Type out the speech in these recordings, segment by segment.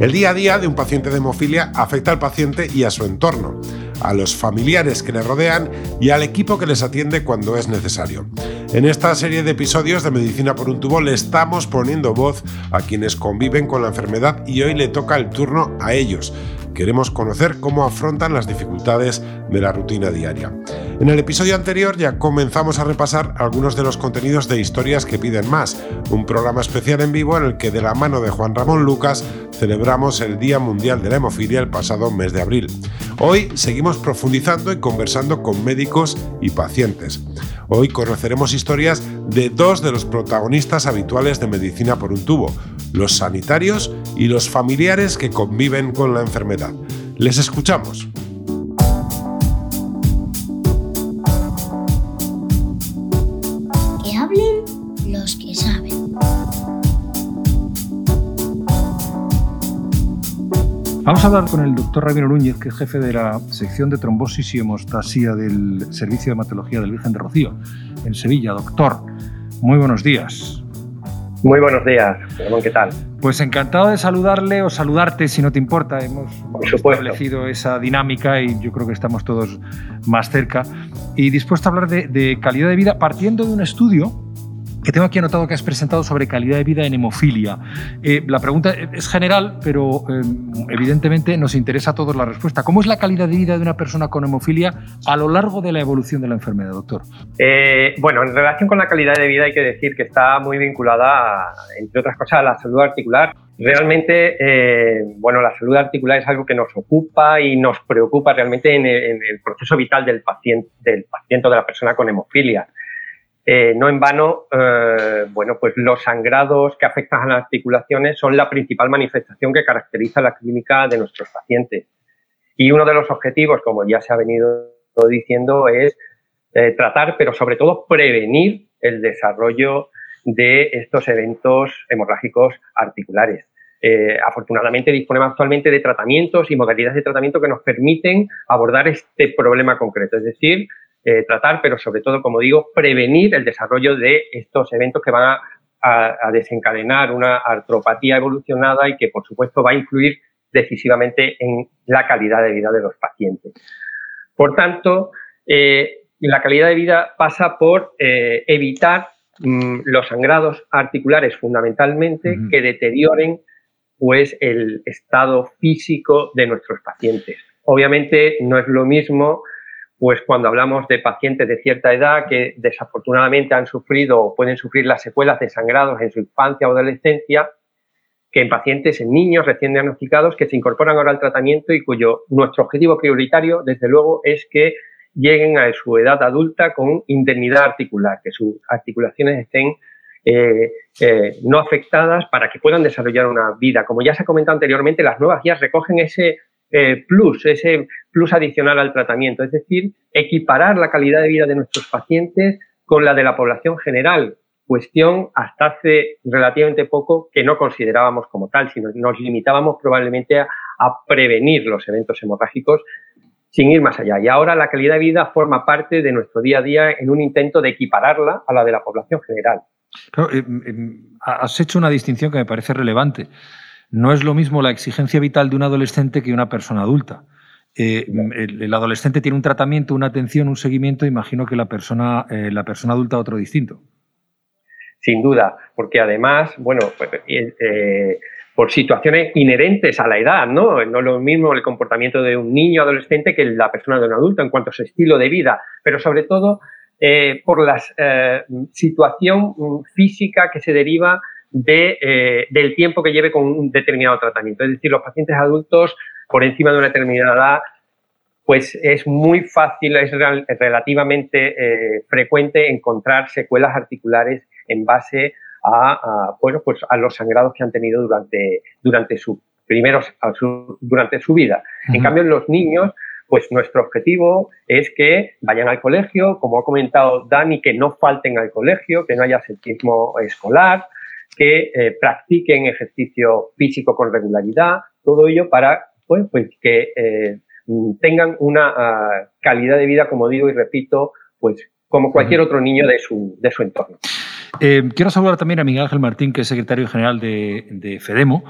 El día a día de un paciente de hemofilia afecta al paciente y a su entorno, a los familiares que le rodean y al equipo que les atiende cuando es necesario. En esta serie de episodios de Medicina por un tubo le estamos poniendo voz a quienes conviven con la enfermedad y hoy le toca el turno a ellos queremos conocer cómo afrontan las dificultades de la rutina diaria. En el episodio anterior ya comenzamos a repasar algunos de los contenidos de Historias que piden más, un programa especial en vivo en el que de la mano de Juan Ramón Lucas celebramos el Día Mundial de la Hemofilia el pasado mes de abril. Hoy seguimos profundizando y conversando con médicos y pacientes. Hoy conoceremos historias de dos de los protagonistas habituales de Medicina por un tubo, los sanitarios y los familiares que conviven con la enfermedad. Les escuchamos. Vamos a hablar con el doctor Ramiro Núñez, que es jefe de la sección de trombosis y hemostasia del Servicio de Hematología del Virgen de Rocío, en Sevilla. Doctor, muy buenos días. Muy buenos días, Ramón, ¿qué tal? Pues encantado de saludarle o saludarte, si no te importa. Hemos establecido esa dinámica y yo creo que estamos todos más cerca. Y dispuesto a hablar de, de calidad de vida partiendo de un estudio que tengo aquí anotado que has presentado sobre calidad de vida en hemofilia. Eh, la pregunta es general, pero eh, evidentemente nos interesa a todos la respuesta. ¿Cómo es la calidad de vida de una persona con hemofilia a lo largo de la evolución de la enfermedad, doctor? Eh, bueno, en relación con la calidad de vida hay que decir que está muy vinculada, entre otras cosas, a la salud articular. Realmente, bueno, la salud articular es algo que nos ocupa y nos preocupa realmente en el, en el proceso vital del paciente, del paciente o de la persona con hemofilia. Eh, no en vano, eh, bueno, pues los sangrados que afectan a las articulaciones son la principal manifestación que caracteriza la clínica de nuestros pacientes. Y uno de los objetivos, como ya se ha venido diciendo, es eh, tratar, pero sobre todo prevenir el desarrollo de estos eventos hemorrágicos articulares. afortunadamente disponemos actualmente de tratamientos y modalidades de tratamiento que nos permiten abordar este problema concreto, es decir, eh, tratar, pero sobre todo, como digo, prevenir el desarrollo de estos eventos que van a, desencadenar una artropatía evolucionada y que, por supuesto, va a influir decisivamente en la calidad de vida de los pacientes. Por tanto, eh, la calidad de vida pasa por eh, evitar mm, los sangrados articulares fundamentalmente que deterioren pues el estado físico de nuestros pacientes. Obviamente no es lo mismo pues cuando hablamos de pacientes de cierta edad que desafortunadamente han sufrido o pueden sufrir las secuelas de sangrados en su infancia o adolescencia, que en pacientes, en niños recién diagnosticados que se incorporan ahora al tratamiento y cuyo nuestro objetivo prioritario, desde luego, es que lleguen a su edad adulta con indemnidad articular, que sus articulaciones estén eh, eh, no afectadas para que puedan desarrollar una vida. Como ya se ha comentado anteriormente, las nuevas guías recogen ese eh, plus, ese plus adicional al tratamiento, es decir, equiparar la calidad de vida de nuestros pacientes con la de la población general, cuestión hasta hace relativamente poco que no considerábamos como tal, sino nos limitábamos probablemente a, prevenir los eventos hemorrágicos sin ir más allá. Y ahora la calidad de vida forma parte de nuestro día a día en un intento de equipararla a la de la población general. Eh, eh, has hecho una distinción que me parece relevante. No es lo mismo la exigencia vital de un adolescente que una persona adulta. Eh, el, adolescente tiene un tratamiento, una atención, un seguimiento, imagino que la persona, eh, la persona adulta otro distinto. Sin duda, porque además, bueno, pues, eh, por situaciones inherentes a la edad, ¿no? No es lo mismo el comportamiento de un niño adolescente que la persona de un adulto en cuanto a su estilo de vida, pero sobre todo por la situación mm, física que se deriva de, eh, del tiempo que lleve con un determinado tratamiento. Es decir, los pacientes adultos por encima de una determinada edad, pues es muy fácil, es relativamente eh, frecuente encontrar secuelas articulares en base a, bueno, pues a los sangrados que han tenido durante, durante su primeros durante su vida. En cambio, en los niños, pues nuestro objetivo es que vayan al colegio, como ha comentado Dani, que no falten al colegio, que no haya sentismo escolar, que eh, practiquen ejercicio físico con regularidad, todo ello para pues, pues que eh, tengan una ah, calidad de vida, como digo y repito, pues como cualquier otro niño de su, de su entorno. Eh, quiero saludar también a Miguel Ángel Martín, que es secretario general de, FEDEMO.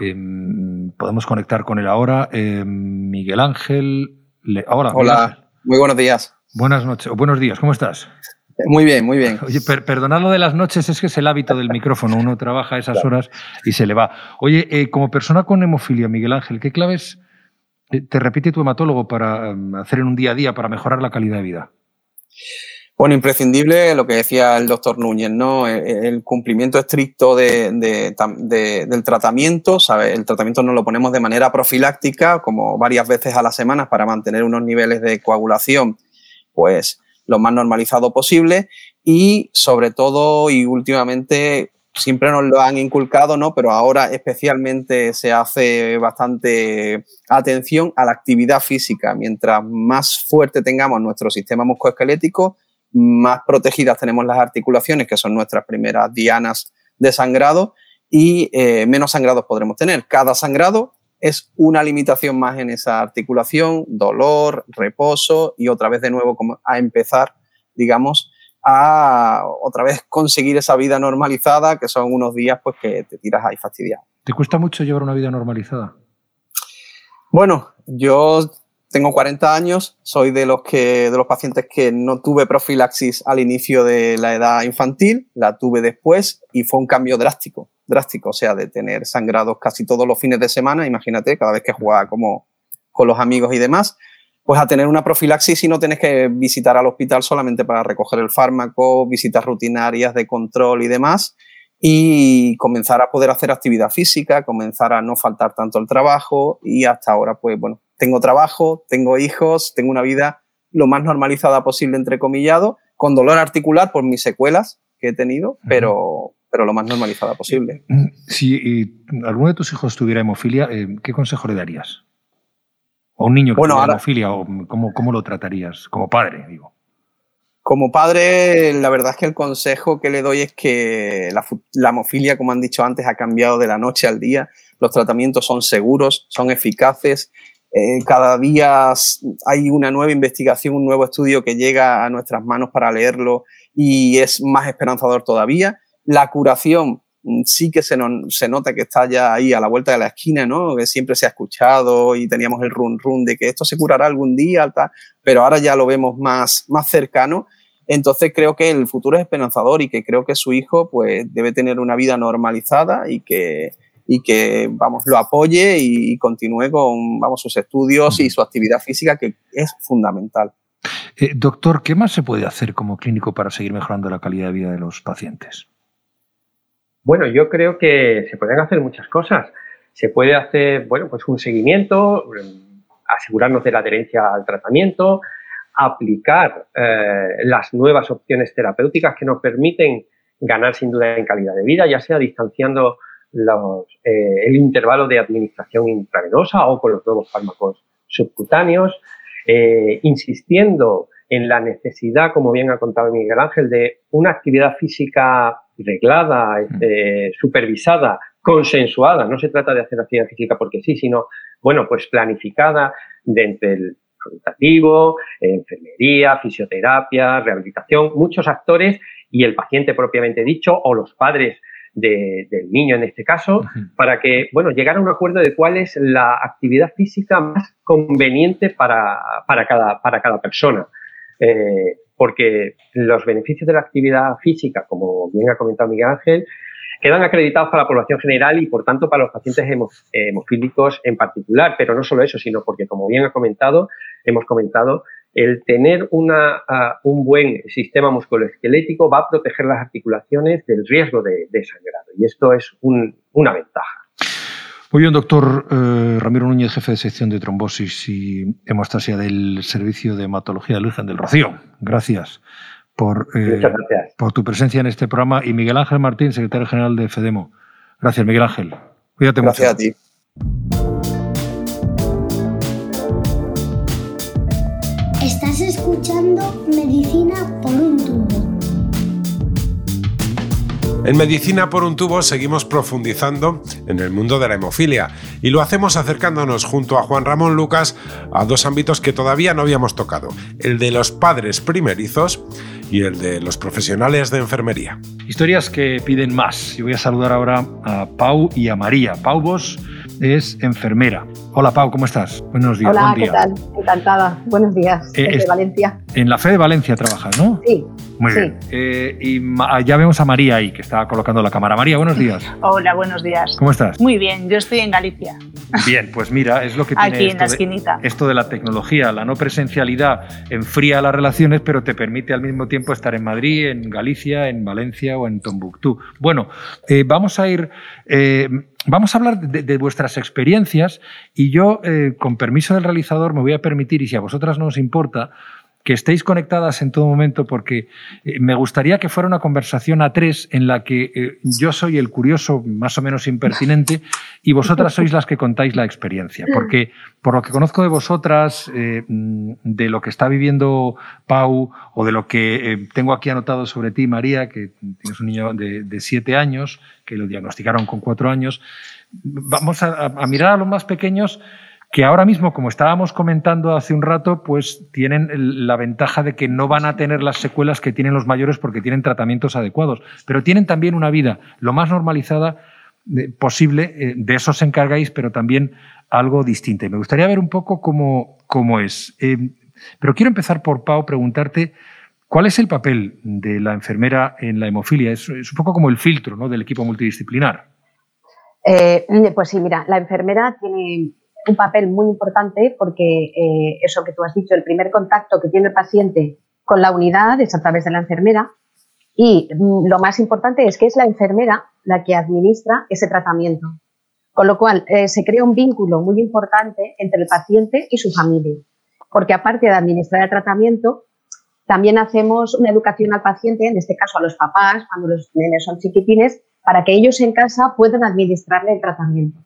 Em, podemos conectar con él ahora. Em, Miguel Ángel. hola. Hola, muy buenos días. Buenas noches, o buenos días, ¿cómo estás? Muy bien, muy bien. Oye, perdonad lo de las noches, es que es el hábito del micrófono. Uno trabaja a esas horas y se le va. Oye, eh, como persona con hemofilia, Miguel Ángel, ¿qué claves eh, te repite tu hematólogo para em, hacer en un día a día para mejorar la calidad de vida? Bueno, imprescindible lo que decía el doctor Núñez, ¿no? E, e, el cumplimiento estricto del tratamiento, ¿sabes? El tratamiento nos lo ponemos de manera profiláctica, como varias veces a la semana, para mantener unos niveles de coagulación, pues, lo más normalizado posible. Y sobre todo, y últimamente, siempre nos lo han inculcado, ¿no? Pero ahora especialmente se hace bastante atención a la actividad física. Mientras más fuerte tengamos nuestro sistema musculoesquelético, más protegidas tenemos las articulaciones, que son nuestras primeras dianas de sangrado, y eh, menos sangrados podremos tener. Cada sangrado es una limitación más en esa articulación, dolor, reposo y otra vez de nuevo a empezar, digamos, a otra vez conseguir esa vida normalizada, que son unos días pues que te tiras ahí fastidiado. ¿Te cuesta mucho llevar una vida normalizada? Bueno, yo tengo 40 años, soy de los, que, de los pacientes que no tuve profilaxis al inicio de la edad infantil, la tuve después y fue un cambio drástico, drástico, o sea, de tener sangrados casi todos los fines de semana, imagínate, cada vez que jugaba como con los amigos y demás, pues a tener una profilaxis y no tienes que visitar al hospital solamente para recoger el fármaco, visitas rutinarias de control y demás, y comenzar a poder hacer actividad física, comenzar a no faltar tanto el trabajo y hasta ahora, pues bueno, tengo trabajo, tengo hijos, tengo una vida lo más normalizada posible, entrecomillado, con dolor articular por mis secuelas que he tenido, pero, pero lo más normalizada posible. Mm, si alguno de tus hijos tuviera hemofilia, eh, ¿qué consejo le darías? ¿O un niño que tuviera hemofilia? O cómo, ¿Cómo lo tratarías? Como padre, digo. Como padre, la verdad es que el consejo que le doy es que la, la, hemofilia, como han dicho antes, ha cambiado de la noche al día. Los tratamientos son seguros, son eficaces eh, cada día hay una nueva investigación, un nuevo estudio que llega a nuestras manos para leerlo y es más esperanzador todavía. La curación mm, sí que se, se nota que está ya ahí a la vuelta de la esquina, ¿no? Que siempre se ha escuchado y teníamos el run run de que esto se curará algún día, pero ahora ya lo vemos más, más cercano. Entonces creo que el futuro es esperanzador y que creo que su hijo pues debe tener una vida normalizada y que, y que vamos, lo apoye y continúe con vamos, sus estudios y su actividad física, que es fundamental. Eh, doctor, ¿qué más se puede hacer como clínico para seguir mejorando la calidad de vida de los pacientes? Bueno, yo creo que se pueden hacer muchas cosas. Se puede hacer, bueno, pues un seguimiento, asegurarnos de la adherencia al tratamiento, aplicar eh, las nuevas opciones terapéuticas que nos permiten ganar sin duda en calidad de vida, ya sea distanciando eh, el intervalo de administración intravenosa o con los nuevos fármacos subcutáneos, eh, insistiendo en la necesidad, como bien ha contado Miguel Ángel, de una actividad física reglada, este, supervisada, consensuada. No se trata de hacer actividad física porque sí, sino, bueno, pues planificada dentro del facultativo, enfermería, fisioterapia, rehabilitación, muchos actores y el paciente propiamente dicho o los padres del niño en este caso, para que, bueno, llegar a un acuerdo de cuál es la actividad física más conveniente para, cada, para cada persona. Eh, porque los beneficios de la actividad física, como bien ha comentado Miguel Ángel, quedan acreditados para la población general y, por tanto, para los pacientes hemofílicos en particular. Pero no solo eso, sino porque, como bien ha comentado, hemos comentado, el tener una, un buen sistema musculoesquelético va a proteger las articulaciones del riesgo de, sangrado y esto es una ventaja. Muy bien, doctor eh, Ramiro Núñez, jefe de sección de trombosis y hemostasia del Servicio de Hematología de Virgen del Rocío. Gracias por, eh, por tu presencia en este programa y Miguel Ángel Martín, secretario general de FEDEMO. Gracias, Miguel Ángel. Cuídate Gracias a ti. Estás escuchando Medicina por En Medicina por un tubo seguimos profundizando en el mundo de la hemofilia y lo hacemos acercándonos junto a Juan Ramón Lucas a dos ámbitos que todavía no habíamos tocado, el de los padres primerizos y el de los profesionales de enfermería. Historias que piden más. Yo voy a saludar ahora a Pau y a María. Pau Vos es enfermera. Hola Pau, ¿cómo estás? Buenos días. Hola, ¿qué tal? Encantada. Buenos días. Eh, desde Valencia. En la fe de Valencia trabajas, ¿no? Sí. Muy bien. Eh, y ya vemos a María ahí, que está colocando la cámara. María, buenos días. Hola, buenos días. ¿Cómo estás? Muy bien, yo estoy en Galicia. Bien, pues mira, es lo que tiene Aquí en la esquinita. esto de la tecnología. La no presencialidad enfría las relaciones, pero te permite al mismo tiempo estar en Madrid, en Galicia, en Valencia o en Tombuctú. Bueno, eh, vamos a ir... Eh, vamos a hablar de, vuestras experiencias y yo, con permiso del realizador, me voy a permitir, y si a vosotras no os importa, que estéis conectadas en todo momento porque eh, me gustaría que fuera una conversación a tres en la que eh, yo soy el curioso más o menos impertinente y vosotras sois las que contáis la experiencia. Porque por lo que conozco de vosotras, eh, de lo que está viviendo Pau o de lo que tengo aquí anotado sobre ti, María, que tienes un niño de, siete años, que lo diagnosticaron con cuatro años, vamos a mirar a los más pequeños que ahora mismo, como estábamos comentando hace un rato, pues tienen la ventaja de que no van a tener las secuelas que tienen los mayores porque tienen tratamientos adecuados, pero tienen también una vida lo más normalizada eh, posible, eh, de eso os encargáis, pero también algo distinto. Me gustaría ver un poco cómo, cómo es. Eh, pero quiero empezar por Pau, preguntarte cuál es el papel de la enfermera en la hemofilia. Es, un poco como el filtro ¿no? del equipo multidisciplinar. pues sí, mira, la enfermera tiene un papel muy importante porque eh, eso que tú has dicho, el primer contacto que tiene el paciente con la unidad es a través de la enfermera y mm, lo más importante es que es la enfermera la que administra ese tratamiento. Con lo cual eh, se crea un vínculo muy importante entre el paciente y su familia, porque aparte de administrar el tratamiento, también hacemos una educación al paciente, en este caso a los papás, cuando los nenes son chiquitines, para que ellos en casa puedan administrarle el tratamiento.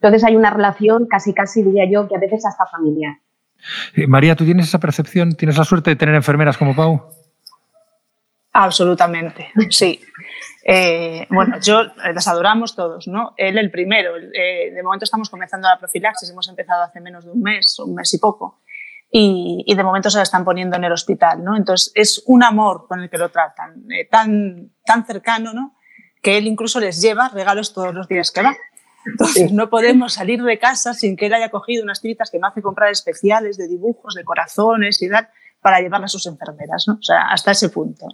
Entonces hay una relación casi, casi diría yo, que a veces hasta familiar. Eh, María, ¿tú tienes esa percepción? ¿Tienes la suerte de tener enfermeras como Pau? Absolutamente, sí. Eh, bueno, yo eh, las adoramos todos, ¿no? Él el primero. de momento estamos comenzando la profilaxis, hemos empezado hace menos de un mes, un mes y poco. Y, de momento se la están poniendo en el hospital, ¿no? Entonces es un amor con el que lo tratan, tan, tan cercano, ¿no? Que él incluso les lleva regalos todos los días que va. Entonces no podemos salir de casa sin que él haya cogido unas tiritas que me hace comprar especiales de dibujos, de corazones y tal, para llevarle a sus enfermeras, ¿no? O sea, hasta ese punto.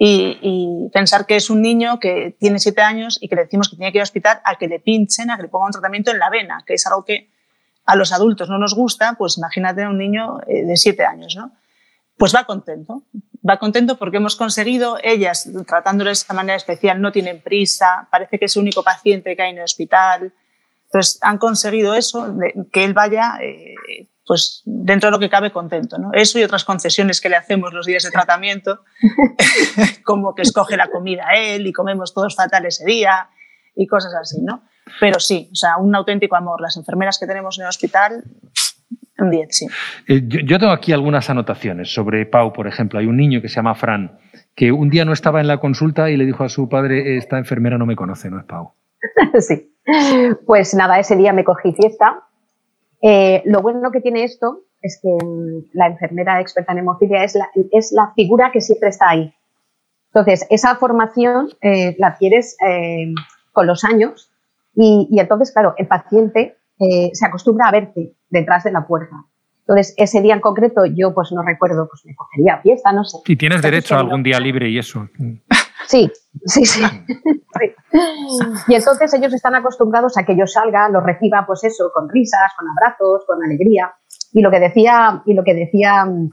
Y, pensar que es un niño que tiene siete años y que le decimos que tiene que ir al hospital a que le pinchen, a que le pongan un tratamiento en la vena, que es algo que a los adultos no nos gusta, pues imagínate a un niño eh, de siete años, ¿no? Pues va contento, va contento porque hemos conseguido, ellas tratándolo de esta manera especial no tienen prisa, parece que es el único paciente que hay en el hospital. Entonces han conseguido eso, que él vaya eh, pues dentro de lo que cabe contento. ¿no? Eso y otras concesiones que le hacemos los días de tratamiento, como que escoge la comida él y comemos todos fatal ese día y cosas así. ¿no? Pero sí, o sea, un auténtico amor. Las enfermeras que tenemos en el hospital sí. Eh, yo, tengo aquí algunas anotaciones sobre Pau, por ejemplo. Hay un niño que se llama Fran, que un día no estaba en la consulta y le dijo a su padre, esta enfermera no me conoce, no es Pau. sí. Pues nada, ese día me cogí fiesta. Eh, lo bueno que tiene esto es que mm, la enfermera experta en hemofilia es la, es la figura que siempre está ahí. Entonces, esa formación eh, la adquieres con los años y, y, entonces, claro, el paciente se acostumbra a verte detrás de la puerta. Entonces, ese día en concreto yo pues no recuerdo, pues me cogería fiesta, no sé. Y tienes derecho a algún día libre y eso. Sí, sí, sí, Y entonces ellos están acostumbrados a que yo salga, los reciba, pues eso, con risas, con abrazos, con alegría. Y lo que decía, y lo que decía mm,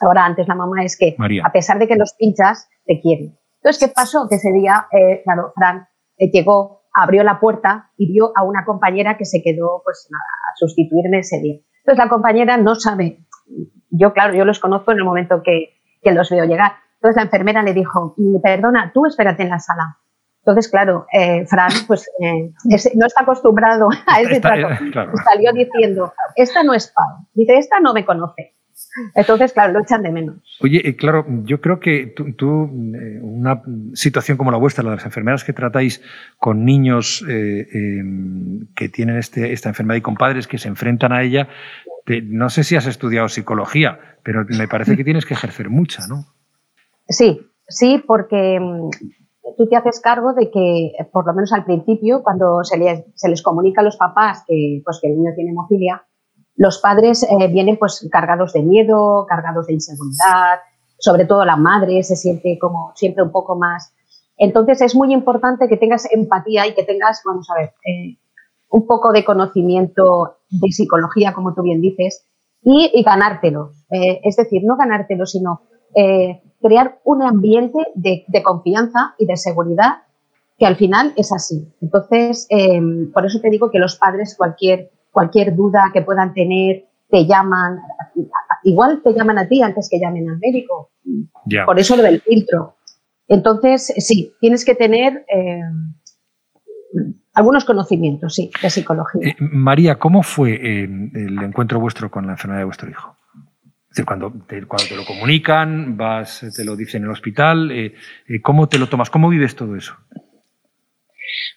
ahora antes la mamá es que a pesar de que los pinchas, te quieren. Entonces, ¿qué pasó? Que ese día, eh, claro, Fran eh, llegó abrió la puerta y vio a una compañera que se quedó pues, a sustituirme ese día. Entonces la compañera no sabe, yo claro, yo los conozco en el momento que, que los veo llegar. Entonces la enfermera le dijo, perdona, tú espérate en la sala. Entonces, claro, eh, Fran pues, eh, no está acostumbrado a ese trato. Salió diciendo, esta no es Pau. Dice, esta no me conoce. Entonces, claro, lo echan de menos. Oye, eh, claro, yo creo que tú, una situación como la vuestra, la de las enfermeras que tratáis con niños em, que tienen este, esta enfermedad y con padres que se enfrentan a ella, no sé si has estudiado psicología, pero me parece que tienes que ejercer mucha, ¿no? Sí, sí, porque mm, tú te haces cargo de que, por lo menos al principio, cuando se les, se les comunica a los papás que, pues, que el niño tiene hemofilia, los padres eh, vienen pues cargados de miedo, cargados de inseguridad, sobre todo la madre se siente como siempre un poco más. Entonces es muy importante que tengas empatía y que tengas, vamos a ver, eh, un poco de conocimiento de psicología, como tú bien dices, y, ganártelo. Eh, es decir, no ganártelo, sino crear un ambiente de, confianza y de seguridad que al final es así. Entonces, por eso te digo que los padres, cualquier cualquier duda que puedan tener, te llaman, igual te llaman a ti antes que llamen al médico. Por eso lo del filtro. Entonces, sí, tienes que tener eh, algunos conocimientos, sí, de psicología. Eh, María, ¿cómo fue eh, el encuentro vuestro con la enfermedad de vuestro hijo? Es decir, cuando te, cuando te lo comunican, vas, te lo dicen en el hospital, ¿cómo te lo tomas? ¿Cómo vives todo eso?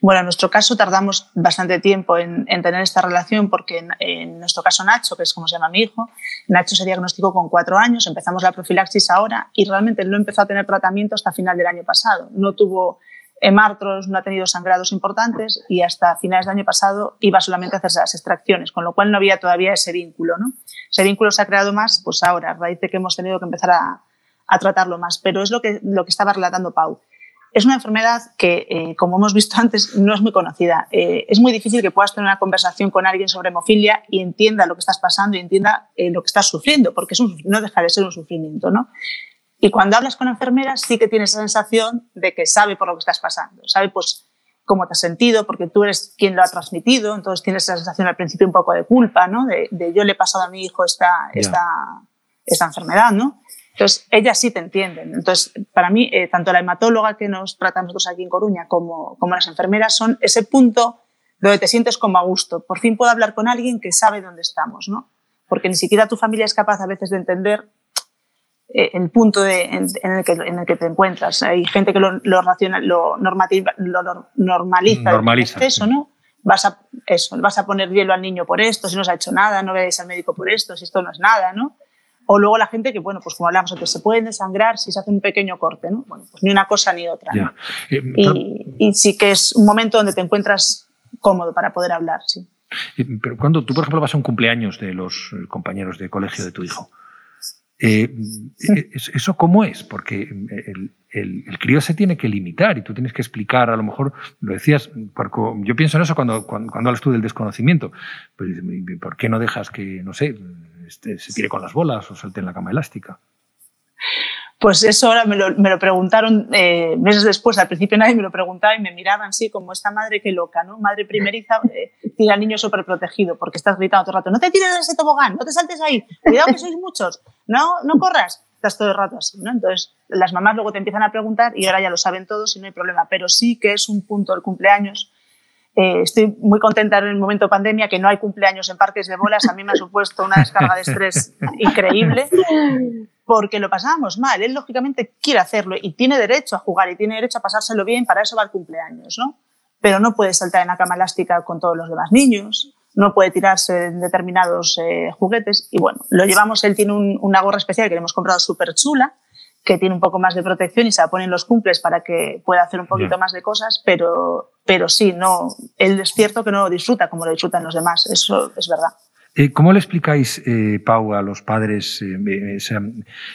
Bueno, en nuestro caso tardamos bastante tiempo en, tener esta relación porque en, nuestro caso Nacho, que es como se llama mi hijo, Nacho se diagnosticó con cuatro años, empezamos la profilaxis ahora y realmente no empezó a tener tratamiento hasta final del año pasado. No tuvo hemartros, no ha tenido sangrados importantes y hasta finales del año pasado iba solamente a hacerse las extracciones, con lo cual no había todavía ese vínculo. ¿no? Ese vínculo se ha creado más pues ahora, a raíz de que hemos tenido que empezar a, tratarlo más. Pero es lo que estaba relatando Pau. Es una enfermedad que, eh, como hemos visto antes, no es muy conocida. Eh, es muy difícil que puedas tener una conversación con alguien sobre hemofilia y entienda lo que estás pasando y entienda eh, lo que estás sufriendo, porque es no deja de ser un sufrimiento. ¿no? Y cuando hablas con enfermeras, sí que tienes esa sensación de que sabe por lo que estás pasando, sabe pues cómo te has sentido, porque tú eres quien lo ha transmitido, entonces tienes esa sensación al principio un poco de culpa, ¿no? de, yo le he pasado a mi hijo esta, esta, esta enfermedad, ¿no? Entonces, ellas sí te entienden. Entonces, para mí, eh, tanto la hematóloga que nos trata nosotros aquí en Coruña como, como las enfermeras son ese punto donde te sientes como a gusto. Por fin puedo hablar con alguien que sabe dónde estamos, ¿no? Porque ni siquiera tu familia es capaz a veces de entender eh, el punto en, el que, en, el que, te encuentras. Hay gente que lo, lo, racional, lo, normativa, lo normaliza. Normaliza. Eso, ¿no? Vas a, eso, vas a poner hielo al niño por esto, si no se ha hecho nada, no veáis al médico por esto, si esto no es nada, ¿no? O luego la gente que, bueno, pues como hablamos antes, se pueden desangrar si se hace un pequeño corte, ¿no? Bueno, pues ni una cosa ni otra. Eh, y, sí que es un momento donde te encuentras cómodo para poder hablar, sí. Pero cuando tú, por ejemplo, vas a un cumpleaños de los eh, compañeros de colegio de tu hijo, eh, ¿eso cómo es? Porque el, el, crío se tiene que limitar y tú tienes que explicar, a lo mejor, lo decías, yo pienso en eso cuando, cuando, cuando hablas tú del desconocimiento. Pues, ¿Por qué no dejas que, no sé, este, se tire con las bolas o salte en la cama elástica. Pues eso ahora me lo, me lo preguntaron eh, meses después. Al principio nadie me lo preguntaba y me miraban así como esta madre que loca, ¿no? Madre primeriza eh, tira al niño súper protegido porque estás gritando todo el rato, no te tires de ese tobogán, no te saltes ahí, cuidado que sois muchos, no, no corras. Estás todo el rato así, ¿no? Entonces las mamás luego te empiezan a preguntar y ahora ya lo saben todos y no hay problema. Pero sí que es un punto del cumpleaños eh, estoy muy contenta en el momento de pandemia que no hay cumpleaños en parques de bolas. A mí me ha supuesto una descarga de estrés increíble porque lo pasábamos mal. Él, lógicamente, quiere hacerlo y tiene derecho a jugar y tiene derecho a pasárselo bien. Para eso va el cumpleaños, ¿no? Pero no puede saltar en la cama elástica con todos los demás niños. No puede tirarse en determinados eh, juguetes. Y bueno, lo llevamos. Él tiene una gorra especial que le hemos comprado súper chula que tiene un poco más de protección y se la ponen los cumples para que pueda hacer un poquito más de cosas, pero, pero sí, no, él es cierto que no lo disfruta como lo disfrutan los demás, eso es verdad. Eh, ¿Cómo le explicáis, eh, Pau, a los padres eh,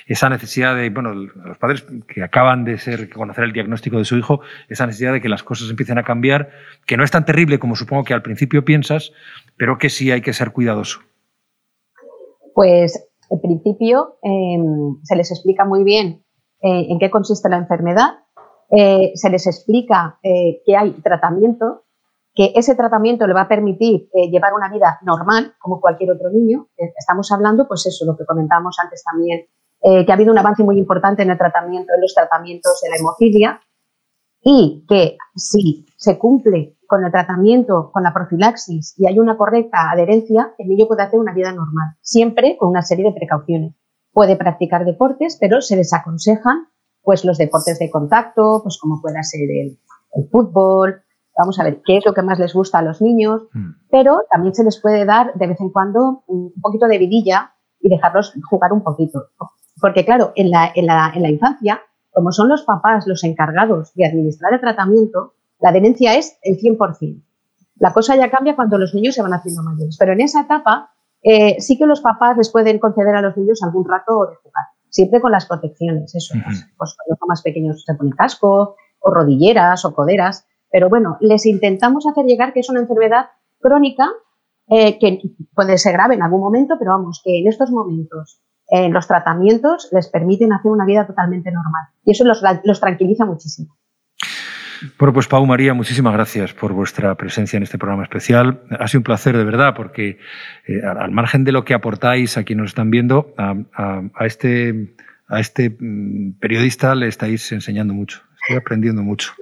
esa, necesidad de, bueno, a los padres que acaban de ser, conocer el diagnóstico de su hijo, esa necesidad de que las cosas empiecen a cambiar, que no es tan terrible como supongo que al principio piensas, pero que sí hay que ser cuidadoso? Pues en principio em, se les explica muy bien eh, en qué consiste la enfermedad, eh, se les explica eh, que hay tratamiento, que ese tratamiento le va a permitir llevar una vida normal como cualquier otro niño. estamos hablando, pues eso, lo que comentábamos antes también, que ha habido un avance muy importante en el tratamiento, en los tratamientos de la hemofilia. y que si se cumple con el tratamiento, con la profilaxis y hay una correcta adherencia, el niño puede hacer una vida normal, siempre con una serie de precauciones. Puede practicar deportes, pero se desaconsejan pues los deportes de contacto, pues como pueda ser el, fútbol, vamos a ver qué es lo que más les gusta a los niños, mm. pero también se les puede dar de vez en cuando un poquito de vidilla y dejarlos jugar un poquito. Porque claro, en la, en la, en la infancia, como son los papás los encargados de administrar el tratamiento, la adherencia es el 100%. La cosa ya cambia cuando los niños se van haciendo mayores, pero en esa etapa eh, sí que los papás les pueden conceder a los niños algún rato de jugar, siempre con las protecciones, eso. pues, pues, cuando son más pequeños se pone casco, o rodilleras, o coderas, pero bueno, les intentamos hacer llegar que es una enfermedad crónica eh, que puede ser grave en algún momento, pero vamos, que en estos momentos eh, los tratamientos les permiten hacer una vida totalmente normal. Y eso los, los tranquiliza muchísimo. Bueno, pues Pau María, muchísimas gracias por vuestra presencia en este programa especial. Ha sido un placer, de verdad, porque eh, al margen de lo que aportáis a quienes nos están viendo, a, este, a este mm, periodista le estáis enseñando mucho. Estoy aprendiendo mucho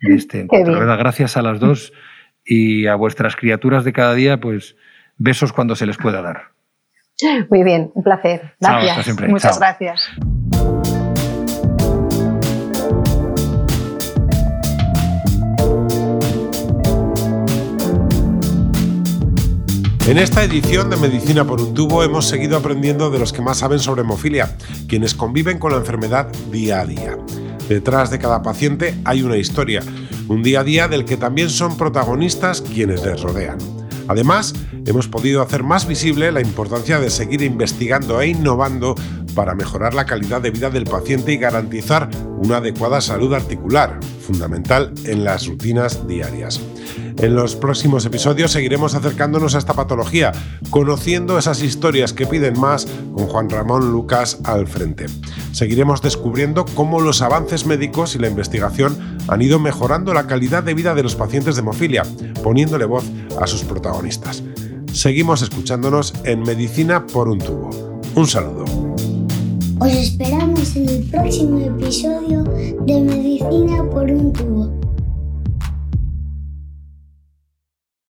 de este encuentro. verdad, gracias a las dos y a vuestras criaturas de cada día, pues besos cuando se les pueda dar. Muy bien, un placer. Gracias. Muchas gracias. En esta edición de Medicina por un tubo hemos seguido aprendiendo de los que más saben sobre hemofilia, quienes conviven con la enfermedad día a día. Detrás de cada paciente hay una historia, un día a día del que también son protagonistas quienes les rodean. Además, hemos podido hacer más visible la importancia de seguir investigando e innovando para mejorar la calidad de vida del paciente y garantizar una adecuada salud articular, fundamental en las rutinas diarias. En los próximos episodios seguiremos acercándonos a esta patología, conociendo esas historias que piden más con Juan Ramón Lucas al frente. Seguiremos descubriendo cómo los avances médicos y la investigación han ido mejorando la calidad de vida de los pacientes de hemofilia, poniéndole voz a sus protagonistas. Seguimos escuchándonos en Medicina por un tubo. Un saludo. Os esperamos en el próximo episodio de Medicina por un tubo.